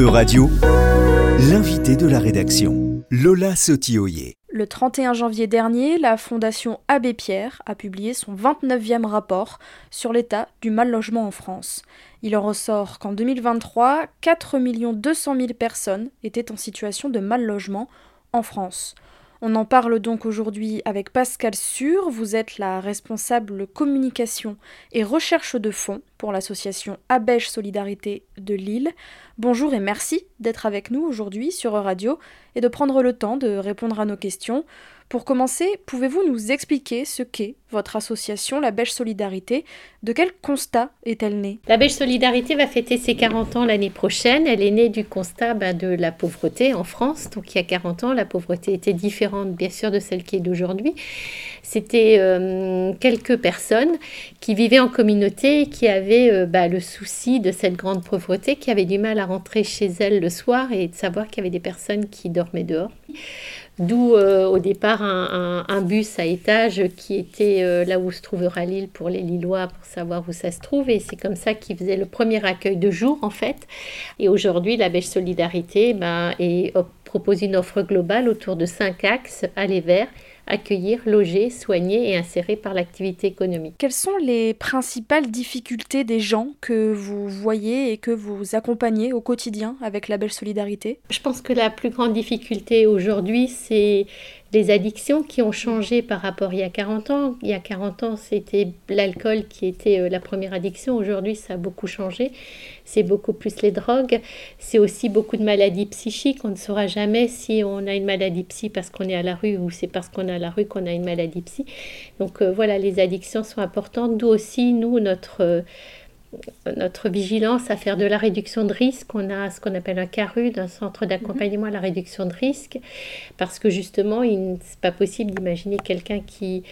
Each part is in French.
E-Radio, l'invité de la rédaction, Lola Sotioyer. Le 31 janvier dernier, la Fondation Abbé Pierre a publié son 29e rapport sur l'état du mal logement en France. Il en ressort qu'en 2023, 4 200 000 personnes étaient en situation de mal logement en France. On en parle donc aujourd'hui avec Pascal Sur. Vous êtes la responsable communication et recherche de fonds pour l'association Abèche Solidarité de Lille. Bonjour et merci d'être avec nous aujourd'hui sur Radio et de prendre le temps de répondre à nos questions. Pour commencer, pouvez-vous nous expliquer ce qu'est votre association, la Belge Solidarité? De quel constat est-elle née? La Belge Solidarité va fêter ses 40 ans l'année prochaine. Elle est née du constat bah, de la pauvreté en France. Donc il y a 40 ans, la pauvreté était différente bien sûr de celle qui est d'aujourd'hui. C'était euh, quelques personnes qui vivaient en communauté et qui avaient euh, bah, le souci de cette grande pauvreté, qui avaient du mal à rentrer chez elles le soir et de savoir qu'il y avait des personnes qui dormaient dehors. D'où euh, au départ un, bus à étage qui était euh, là où se trouvera l'île pour les Lillois pour savoir où ça se trouve. Et c'est comme ça qu'ils faisaient le premier accueil de jour en fait. Et aujourd'hui, la Bêche Solidarité ben, propose une offre globale autour de cinq axes aller vers accueillir, loger, soigner et insérer par l'activité économique. Quelles sont les principales difficultés des gens que vous voyez et que vous accompagnez au quotidien avec la belle solidarité? Je pense que la plus grande difficulté aujourd'hui, c'est les addictions qui ont changé par rapport il y a 40 ans. Il y a 40 ans, c'était l'alcool qui était euh, la première addiction. Aujourd'hui, ça a beaucoup changé. C'est beaucoup plus les drogues. C'est aussi beaucoup de maladies psychiques. On ne saura jamais si on a une maladie psy parce qu'on est à la rue ou c'est parce qu'on est à la rue qu'on a une maladie psy. Donc euh, voilà, les addictions sont importantes. D'où aussi, nous, notre... Euh, notre vigilance à faire de la réduction de risque. On a ce qu'on appelle un CARU, un centre d'accompagnement à la réduction de risque, parce que justement, il n'est pas possible d'imaginer quelqu'un qui,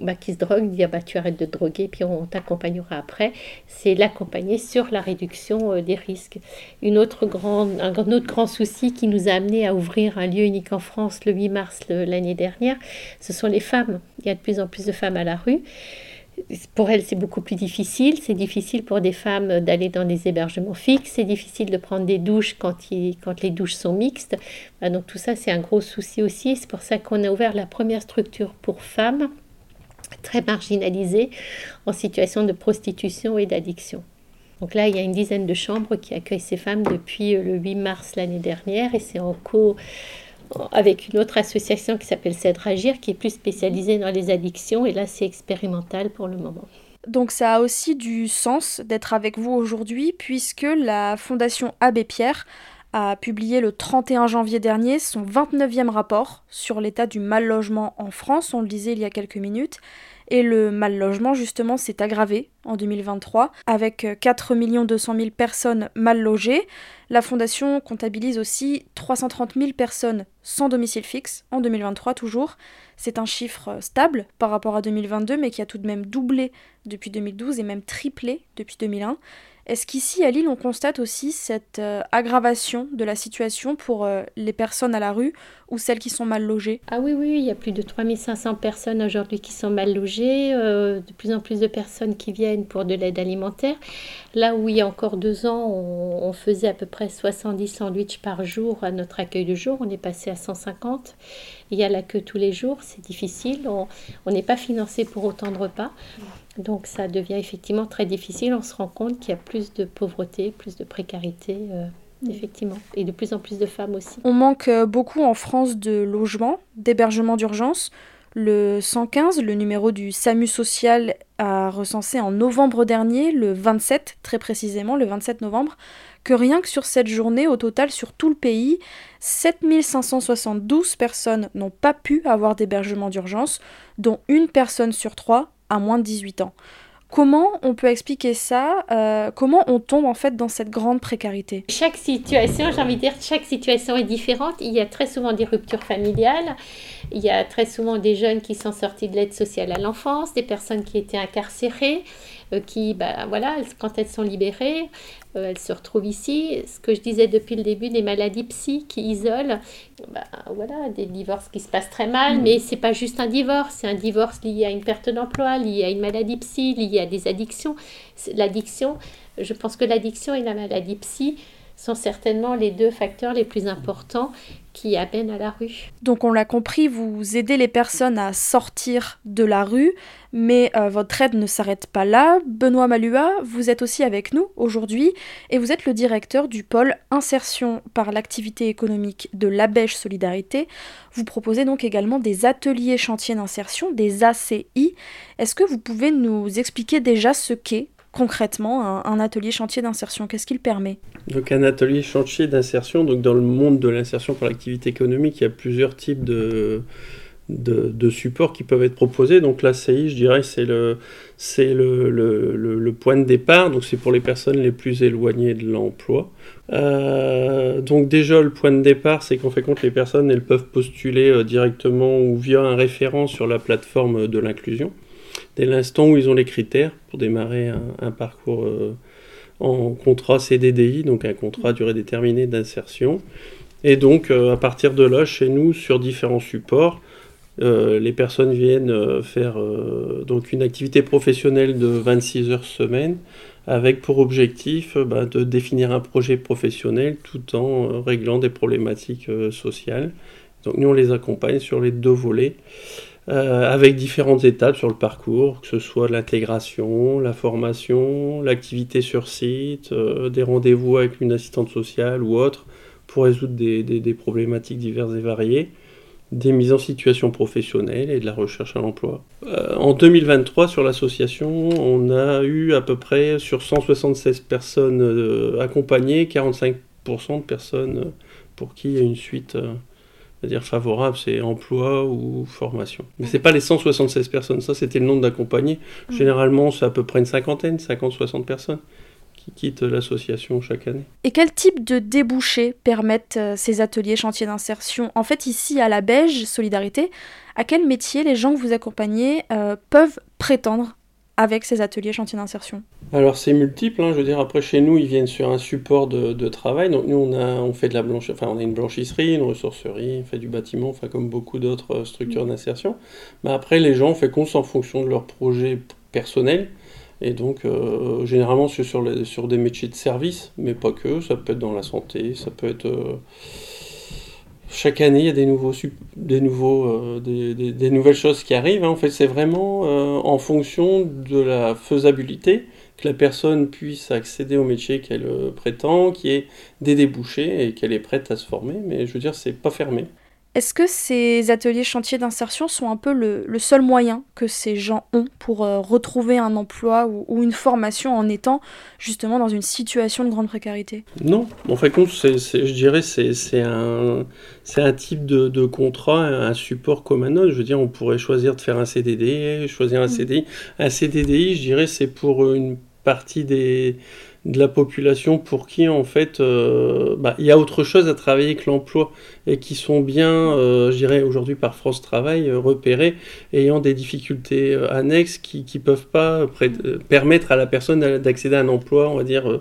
bah, qui se drogue, dire bah, tu arrêtes de droguer, puis on t'accompagnera après. C'est l'accompagner sur la réduction euh, des risques. Une autre grande, un autre grand souci qui nous a amené à ouvrir un lieu unique en France le 8 mars l'année dernière, ce sont les femmes. Il y a de plus en plus de femmes à la rue pour elles, c'est beaucoup plus difficile. C'est difficile pour des femmes d'aller dans des hébergements fixes. C'est difficile de prendre des douches quand, les douches sont mixtes. Bah, donc tout ça, c'est un gros souci aussi. C'est pour ça qu'on a ouvert la première structure pour femmes très marginalisées en situation de prostitution et d'addiction. Donc là, il y a une dizaine de chambres qui accueillent ces femmes depuis le 8 mars l'année dernière et c'est en cours avec une autre association qui s'appelle Cèdre Agir, qui est plus spécialisée dans les addictions, et là c'est expérimental pour le moment. Donc ça a aussi du sens d'être avec vous aujourd'hui, puisque la Fondation Abbé Pierre a publié le 31 janvier dernier son 29e rapport sur l'état du mal logement en France, on le disait il y a quelques minutes, et le mal logement, justement, s'est aggravé en 2023, avec 4 200 000 personnes mal logées. La Fondation comptabilise aussi 330 000 personnes sans domicile fixe en 2023 toujours. C'est un chiffre stable par rapport à 2022, mais qui a tout de même doublé depuis 2012 et même triplé depuis 2001. Est-ce qu'ici, à Lille, on constate aussi cette euh, aggravation de la situation pour euh, les personnes à la rue ou celles qui sont mal logées? Ah oui, oui, il y a plus de 3500 personnes aujourd'hui qui sont mal logées, euh, de plus en plus de personnes qui viennent pour de l'aide alimentaire. Là où il y a encore deux ans, on, faisait à peu près 70 sandwichs par jour à notre accueil de jour, on est passé à 150. Il y a la queue tous les jours, c'est difficile, on n'est pas financé pour autant de repas. Donc ça devient effectivement très difficile. On se rend compte qu'il y a plus de pauvreté, plus de précarité, euh, effectivement, et de plus en plus de femmes aussi. On manque euh, beaucoup en France de logements, d'hébergements d'urgence. Le 115, le numéro du SAMU social, a recensé en novembre dernier, le 27 très précisément, le 27 novembre, que rien que sur cette journée, au total sur tout le pays, 7572 personnes n'ont pas pu avoir d'hébergement d'urgence, dont une personne sur trois à moins de 18 ans. Comment on peut expliquer ça euh, Comment on tombe en fait dans cette grande précarité? Chaque situation, j'ai envie de dire, chaque situation est différente. Il y a très souvent des ruptures familiales. Il y a très souvent des jeunes qui sont sortis de l'aide sociale à l'enfance, des personnes qui étaient incarcérées. Euh, qui, bah, voilà, quand elles sont libérées, euh, elles se retrouvent ici. Ce que je disais depuis le début, des maladies psy qui isolent, bah, voilà, des divorces qui se passent très mal, mm. mais c'est pas juste un divorce, c'est un divorce lié à une perte d'emploi, lié à une maladie psy, lié à des addictions. L'addiction, je pense que l'addiction et la maladie psy, sont certainement les deux facteurs les plus importants qui à la rue. Donc on l'a compris, vous aidez les personnes à sortir de la rue, mais euh, votre aide ne s'arrête pas là. Benoît Malua, vous êtes aussi avec nous aujourd'hui et vous êtes le directeur du pôle insertion par l'activité économique de l'Abèche Solidarité. Vous proposez donc également des ateliers chantiers d'insertion, des ACI. Est-ce que vous pouvez nous expliquer déjà ce qu'est concrètement un, atelier chantier d'insertion Qu'est-ce qu'il permet? Donc un atelier chantier d'insertion, donc dans le monde de l'insertion par l'activité économique, il y a plusieurs types de, de, supports qui peuvent être proposés. Donc l'ACI, je dirais, c'est le, le, le, point de départ, donc c'est pour les personnes les plus éloignées de l'emploi. Euh, donc déjà, le point de départ, c'est qu'en fait les personnes, elles peuvent postuler euh, directement ou via un référent sur la plateforme de l'inclusion dès l'instant où ils ont les critères pour démarrer un, parcours euh, en contrat CDDI, donc un contrat à durée déterminée d'insertion. Et donc, euh, à partir de là, chez nous, sur différents supports, euh, les personnes viennent faire donc une activité professionnelle de 26 heures semaine avec pour objectif bah, de définir un projet professionnel tout en réglant des problématiques sociales. Donc nous, on les accompagne sur les deux volets. Euh, avec différentes étapes sur le parcours, que ce soit l'intégration, la formation, l'activité sur site, euh, des rendez-vous avec une assistante sociale ou autre pour résoudre des, problématiques diverses et variées, des mises en situation professionnelle et de la recherche à l'emploi. Euh, en 2023, sur l'association, on a eu à peu près sur 176 personnes accompagnées, 45% de personnes pour qui il y a une suite c'est-à-dire favorable, c'est emploi ou formation. Mais ce n'est pas les 176 personnes, ça c'était le nombre d'accompagnés. Mmh. Généralement, c'est à peu près une cinquantaine, 50-60 personnes qui quittent l'association chaque année. Et quel type de débouchés permettent euh, ces ateliers chantiers d'insertion? En fait, ici à la Beige Solidarité, à quel métier les gens que vous accompagnez euh, peuvent prétendre avec ces ateliers chantiers d'insertion? Alors c'est multiple, hein. je veux dire, après chez nous ils viennent sur un support de, travail, donc nous on, a, on fait de la blanche, enfin on a une blanchisserie, une ressourcerie, on fait du bâtiment, enfin comme beaucoup d'autres euh, structures d'insertion, mais après les gens on fait compte en fonction de leur projet personnel, et donc euh, généralement c'est sur, sur des métiers de service, mais pas que, ça peut être dans la santé, ça peut être... Euh, chaque année, il y a des, nouveaux, des, nouveaux, euh, des, nouvelles choses qui arrivent. Hein. En fait, c'est vraiment euh, en fonction de la faisabilité que la personne puisse accéder au métier qu'elle euh, prétend, qui ait des débouchés et qu'elle est prête à se former. Mais je veux dire, c'est pas fermé. Est-ce que ces ateliers chantiers d'insertion sont un peu le, seul moyen que ces gens ont pour euh, retrouver un emploi ou, une formation en étant justement dans une situation de grande précarité? Non, en fait, compte, je dirais c'est c'est un, un type de, contrat, un support comme un autre. Je veux dire, on pourrait choisir de faire un CDD, choisir un mm. CDI. Un CDDI, je dirais, c'est pour une partie des de la population pour qui en fait euh, bah, il y a autre chose à travailler que l'emploi et qui sont bien, euh, je dirais aujourd'hui par France Travail, euh, repérés, ayant des difficultés annexes qui ne peuvent pas permettre à la personne d'accéder à un emploi, on va dire,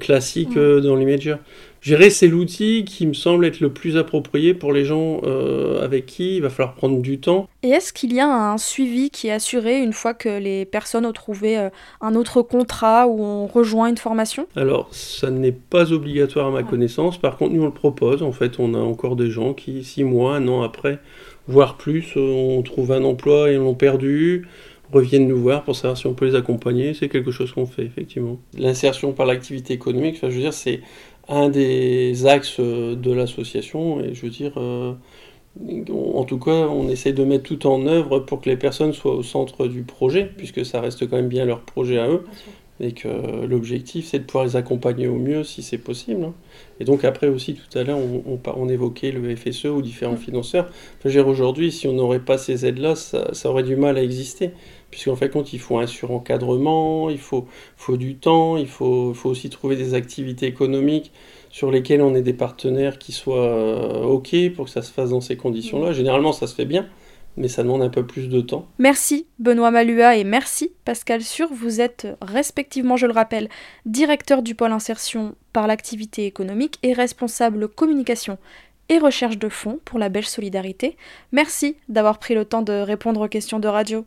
classique dans l'immédiat. Gérer, c'est l'outil qui me semble être le plus approprié pour les gens euh, avec qui il va falloir prendre du temps. Et est-ce qu'il y a un suivi qui est assuré une fois que les personnes ont trouvé euh, un autre contrat ou ont rejoint une formation? Alors, ça n'est pas obligatoire à ma connaissance. Par contre, nous, on le propose. En fait, on a encore des gens qui, six mois, un an après, voire plus, euh, on trouve un emploi et l'ont perdu reviennent nous voir pour savoir si on peut les accompagner. C'est quelque chose qu'on fait, effectivement. L'insertion par l'activité économique, enfin, je veux dire, c'est un des axes de l'association et je veux dire, euh, en tout cas, on essaie de mettre tout en œuvre pour que les personnes soient au centre du projet, puisque ça reste quand même bien leur projet à eux, et que l'objectif c'est de pouvoir les accompagner au mieux si c'est possible. Hein. Et donc après aussi tout à l'heure on, on, évoquait le FSE ou différents mm. financeurs. Enfin, aujourd'hui si on n'aurait pas ces aides-là, ça, ça, aurait du mal à exister puisqu'en fait, quand il faut un surencadrement, il faut, faut du temps, il faut, faut, aussi trouver des activités économiques sur lesquelles on ait des partenaires qui soient euh, OK pour que ça se fasse dans ces conditions-là. Généralement, ça se fait bien, mais ça demande un peu plus de temps. Merci Benoît Malua et merci Pascal Sur. Vous êtes respectivement, je le rappelle, directeur du pôle insertion par l'activité économique et responsable communication et recherche de fonds pour la Belge Solidarité. Merci d'avoir pris le temps de répondre aux questions de radio.